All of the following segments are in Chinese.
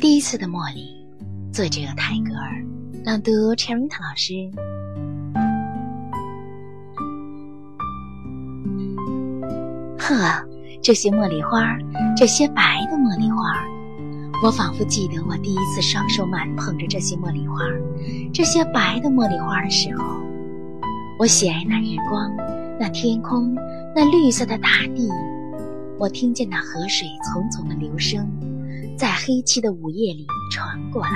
第一次的茉莉，作者泰戈尔，朗读 Cherita 老师。呵，这些茉莉花，这些白的茉莉花，我仿佛记得我第一次双手满捧着这些茉莉花，这些白的茉莉花的时候，我喜爱那日光，那天空，那绿色的大地，我听见那河水淙淙的流声。在黑漆的午夜里传过来。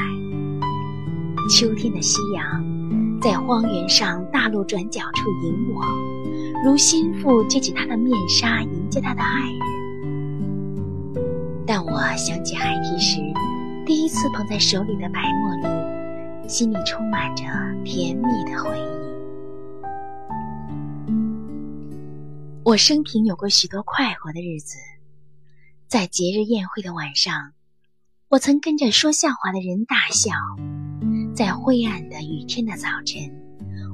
秋天的夕阳，在荒原上大路转角处迎我，如心腹揭起他的面纱迎接他的爱人。但我想起孩提时第一次捧在手里的白茉莉，心里充满着甜蜜的回忆。我生平有过许多快活的日子，在节日宴会的晚上。我曾跟着说笑话的人大笑，在灰暗的雨天的早晨，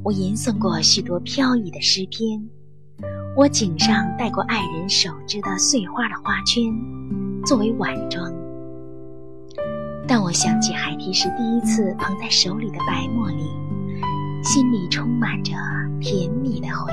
我吟诵过许多飘逸的诗篇。我颈上戴过爱人手织的碎花的花圈，作为晚装。当我想起孩提时第一次捧在手里的白茉莉，心里充满着甜蜜的回